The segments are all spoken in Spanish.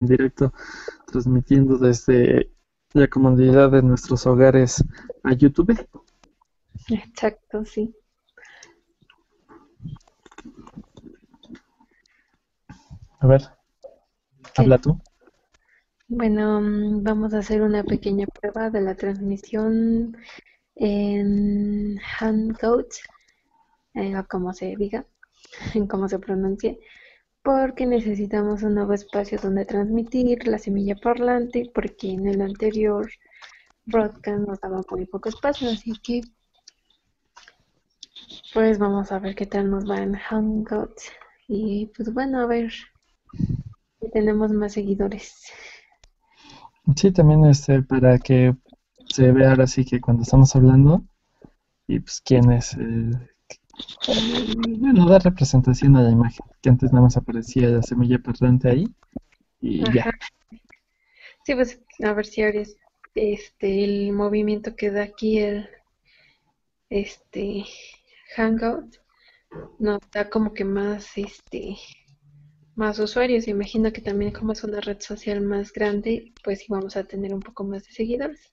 en directo, transmitiendo desde la comodidad de nuestros hogares a YouTube. Exacto, sí. A ver, habla tú. Bueno, mm, vamos a hacer una pequeña prueba de la transmisión en Hangout, eh, o como se diga, en cómo se pronuncie, porque necesitamos un nuevo espacio donde transmitir la semilla parlante, porque en el anterior broadcast nos daba muy poco espacio, así que pues vamos a ver qué tal nos va en Hangout. Y pues bueno, a ver si tenemos más seguidores. Sí, también este, para que se vea ahora sí que cuando estamos hablando y pues quién es, eh, bueno, da representación a la imagen, que antes nada más aparecía la semilla parlante ahí y ya. Sí, pues a ver si ahora es este el movimiento que da aquí el este Hangout nos da como que más este más usuarios. Imagino que también como es una red social más grande, pues sí vamos a tener un poco más de seguidores.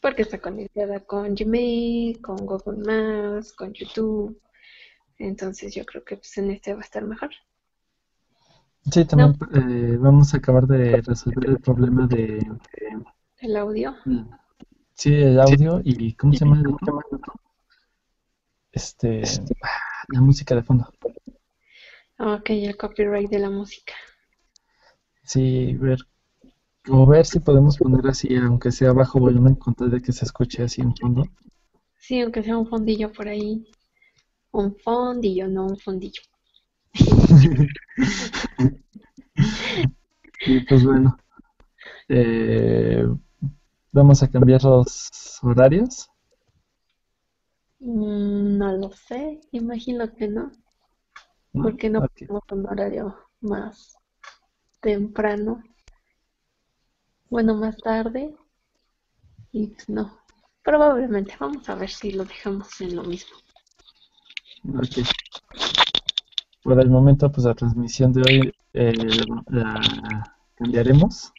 Porque está conectada con Gmail, con Google Maps, con YouTube. Entonces yo creo que pues, en este va a estar mejor. Sí, también eh, vamos a acabar de resolver el problema de... ¿El audio? Sí, el audio y ¿cómo se llama el otro? Este, la música de fondo. Ok, el copyright de la música. Sí, ver, o ver si podemos poner así, aunque sea bajo volumen, con tal de que se escuche así en fondo. Sí, aunque sea un fondillo por ahí. Un fondillo, no un fondillo. y pues bueno, eh, vamos a cambiar los horarios. Mm, no lo sé, imagino que no. Porque no tenemos un horario más temprano. Bueno, más tarde. Y pues no. Probablemente. Vamos a ver si lo dejamos en lo mismo. Ok. Por el momento, pues la transmisión de hoy eh, la cambiaremos.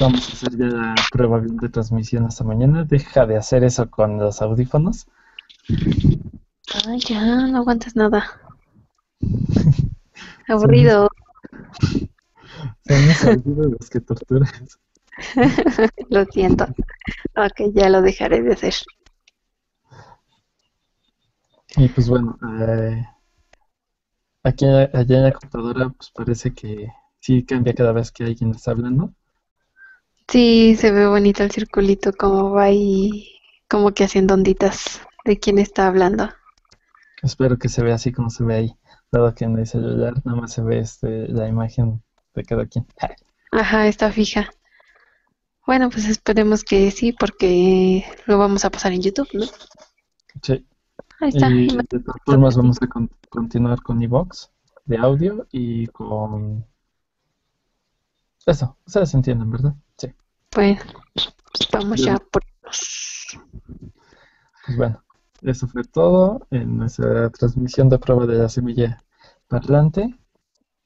Vamos a hacer ya la prueba de transmisión hasta mañana. Deja de hacer eso con los audífonos. Ay, ya, no aguantas nada. Aburrido. Son los los que torturas. lo siento. Ok, ya lo dejaré de hacer. Y pues bueno, eh, aquí allá en la computadora pues parece que sí cambia cada vez que alguien está hablando. Sí, se ve bonito el circulito como va ahí, como que haciendo onditas de quién está hablando. Espero que se vea así como se ve ahí, dado que en el celular nada más se ve este, la imagen de cada quien. Ajá, está fija. Bueno, pues esperemos que sí, porque lo vamos a pasar en YouTube, ¿no? Sí. Ahí está. Y de todas formas vamos a continuar con iVox de audio y con... Eso, ustedes entienden, ¿verdad? Sí. Bueno, pues vamos ya por... Pues bueno, eso fue todo en nuestra transmisión de prueba de la semilla parlante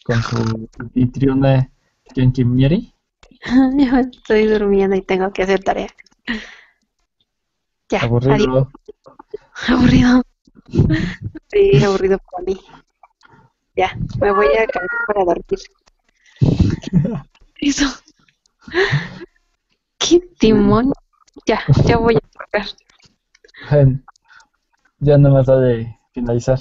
con su anfitriona Genki Mieri. Yo estoy durmiendo y tengo que hacer tarea. Ya, aburrido. Aburrido. Sí, aburrido para mí. Ya, me voy a caer para dormir. Eso. ¿Qué timón? Ya, ya voy a tocar. Ya nada más de finalizar.